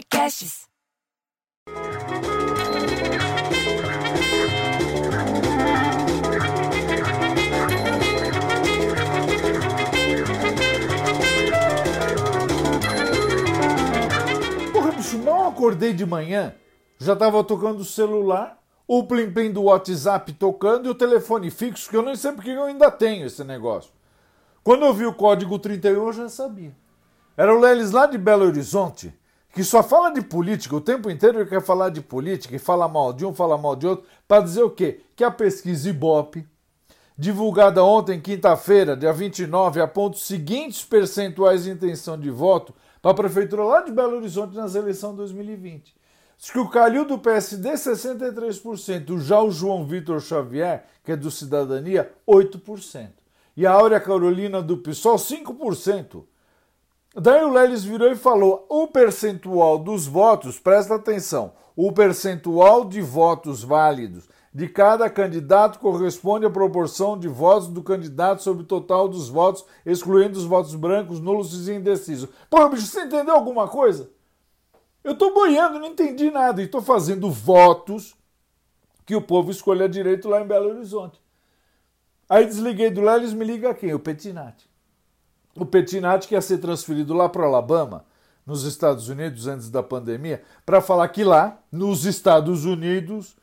Podcasts. Porra, bicho, mal acordei de manhã, já tava tocando o celular, o plim-plim do WhatsApp tocando e o telefone fixo, que eu nem sei porque eu ainda tenho esse negócio. Quando eu vi o código 31, eu já sabia. Era o Lelis lá de Belo Horizonte, que só fala de política, o tempo inteiro quer falar de política e fala mal de um, fala mal de outro, para dizer o quê? Que a pesquisa Ibope, divulgada ontem, quinta-feira, dia 29, aponta os seguintes percentuais de intenção de voto para a prefeitura lá de Belo Horizonte nas eleições de 2020. Diz que o Calil do PSD 63%, já o João Vitor Xavier, que é do Cidadania, 8%. E a Áurea Carolina do PSOL, 5%. Daí o Lelis virou e falou: o percentual dos votos, presta atenção, o percentual de votos válidos de cada candidato corresponde à proporção de votos do candidato sobre o total dos votos, excluindo os votos brancos, nulos e indecisos. Pô, bicho, você entendeu alguma coisa? Eu tô boiando, não entendi nada, e tô fazendo votos que o povo escolha direito lá em Belo Horizonte. Aí desliguei do Lelis, me liga quem? O Petinati o Petinati que ia ser transferido lá para Alabama, nos Estados Unidos, antes da pandemia, para falar que lá, nos Estados Unidos,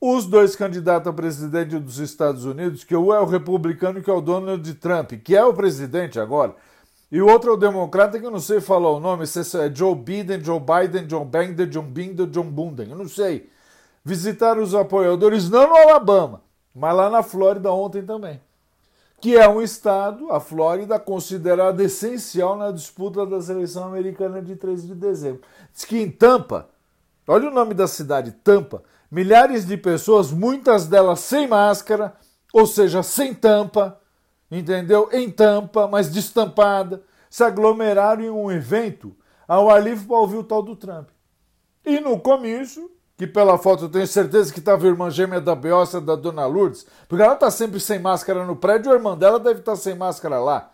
os dois candidatos a presidente dos Estados Unidos, que um é o republicano, que é o Donald Trump, que é o presidente agora, e o outro é o democrata, que eu não sei falar o nome, se é Joe Biden, Joe Biden, John Biden, John Binden, John Bunden, eu não sei. Visitaram os apoiadores não no Alabama, mas lá na Flórida ontem também que é um estado, a Flórida, considerado essencial na disputa das eleições americanas de 13 de dezembro. Diz que em Tampa, olha o nome da cidade, Tampa, milhares de pessoas, muitas delas sem máscara, ou seja, sem tampa, entendeu? Em tampa, mas destampada, se aglomeraram em um evento ao livre para ouvir o tal do Trump. E no comício, que pela foto eu tenho certeza que estava a irmã gêmea da Beossa, da Dona Lourdes, porque ela está sempre sem máscara no prédio, a irmã dela deve estar tá sem máscara lá.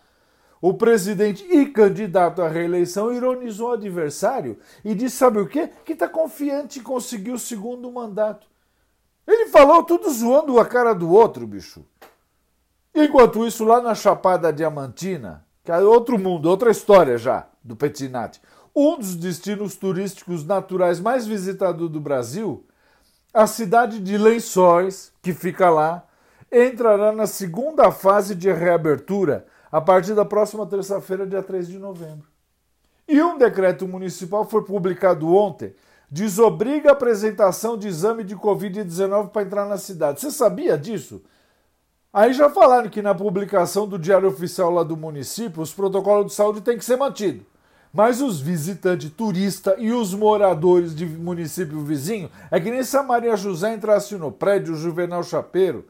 O presidente e candidato à reeleição ironizou o adversário e disse: sabe o quê? Que está confiante em conseguir o segundo mandato. Ele falou tudo zoando a cara do outro, bicho. Enquanto isso, lá na Chapada Diamantina, que é outro mundo, outra história já do Petinati um dos destinos turísticos naturais mais visitados do Brasil, a cidade de Lençóis, que fica lá, entrará na segunda fase de reabertura a partir da próxima terça-feira, dia 3 de novembro. E um decreto municipal foi publicado ontem, desobriga a apresentação de exame de Covid-19 para entrar na cidade. Você sabia disso? Aí já falaram que na publicação do Diário Oficial lá do município, os protocolos de saúde têm que ser mantidos. Mas os visitantes turistas e os moradores de município vizinho, é que nem se a Maria José entrasse no prédio Juvenal Chapeiro,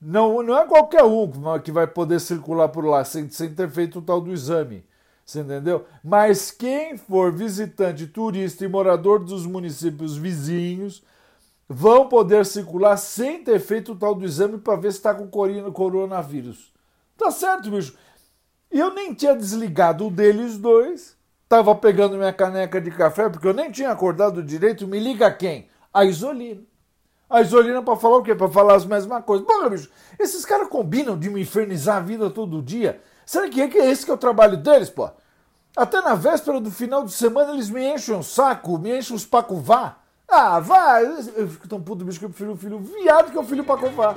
não, não é qualquer um que vai poder circular por lá sem, sem ter feito o tal do exame. Você entendeu? Mas quem for visitante, turista e morador dos municípios vizinhos vão poder circular sem ter feito o tal do exame para ver se está com coronavírus. Tá certo, bicho? Eu nem tinha desligado o deles dois. Tava pegando minha caneca de café, porque eu nem tinha acordado direito. Me liga quem? A Isolina. A Isolina para falar o quê? Para falar as mesmas coisas. Bom, bicho, esses caras combinam de me infernizar a vida todo dia. Será que é, que é esse que é o trabalho deles, pô? Até na véspera do final de semana eles me enchem um saco, me enchem os pacová. Ah, vai! Eu fico tão puto, bicho, que eu prefiro o filho viado que o filho pacová.